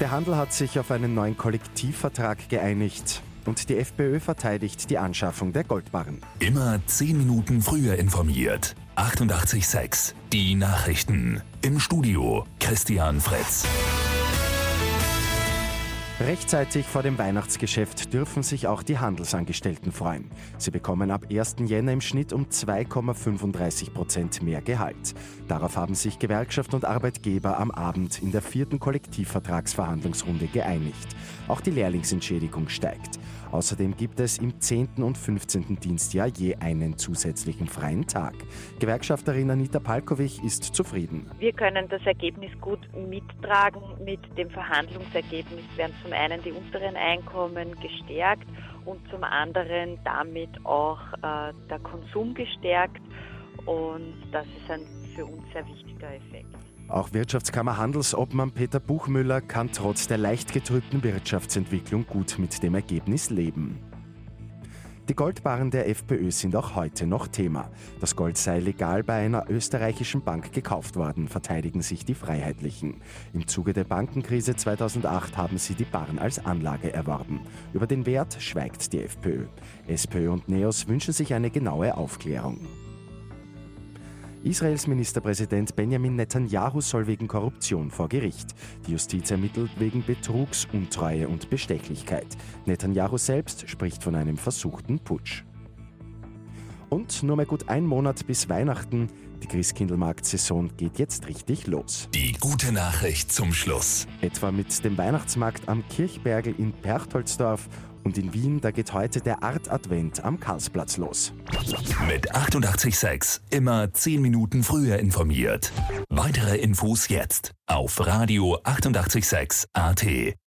Der Handel hat sich auf einen neuen Kollektivvertrag geeinigt. Und die FPÖ verteidigt die Anschaffung der Goldbarren. Immer 10 Minuten früher informiert. 88.6 Die Nachrichten. Im Studio Christian Fritz. Rechtzeitig vor dem Weihnachtsgeschäft dürfen sich auch die Handelsangestellten freuen. Sie bekommen ab 1. Jänner im Schnitt um 2,35 Prozent mehr Gehalt. Darauf haben sich Gewerkschaft und Arbeitgeber am Abend in der vierten Kollektivvertragsverhandlungsrunde geeinigt. Auch die Lehrlingsentschädigung steigt. Außerdem gibt es im 10. und 15. Dienstjahr je einen zusätzlichen freien Tag. Gewerkschafterin Anita Palkovic ist zufrieden. Wir können das Ergebnis gut mittragen. Mit dem Verhandlungsergebnis werden zum einen die unteren Einkommen gestärkt und zum anderen damit auch äh, der Konsum gestärkt. Und das ist ein für uns sehr wichtiger Effekt. Auch Wirtschaftskammer Handelsobmann Peter Buchmüller kann trotz der leicht getrübten Wirtschaftsentwicklung gut mit dem Ergebnis leben. Die Goldbarren der FPÖ sind auch heute noch Thema. Das Gold sei legal bei einer österreichischen Bank gekauft worden, verteidigen sich die Freiheitlichen. Im Zuge der Bankenkrise 2008 haben sie die Barren als Anlage erworben. Über den Wert schweigt die FPÖ. SPÖ und NEOS wünschen sich eine genaue Aufklärung. Israels Ministerpräsident Benjamin Netanyahu soll wegen Korruption vor Gericht. Die Justiz ermittelt wegen Betrugs, Untreue und Bestechlichkeit. Netanyahu selbst spricht von einem versuchten Putsch. Und nur mehr gut ein Monat bis Weihnachten. Die Christkindlmarkt-Saison geht jetzt richtig los. Die gute Nachricht zum Schluss. Etwa mit dem Weihnachtsmarkt am Kirchbergel in Perchtoldsdorf und in Wien, da geht heute der Art Advent am Karlsplatz los. Mit 886 immer 10 Minuten früher informiert. Weitere Infos jetzt auf Radio 886 AT.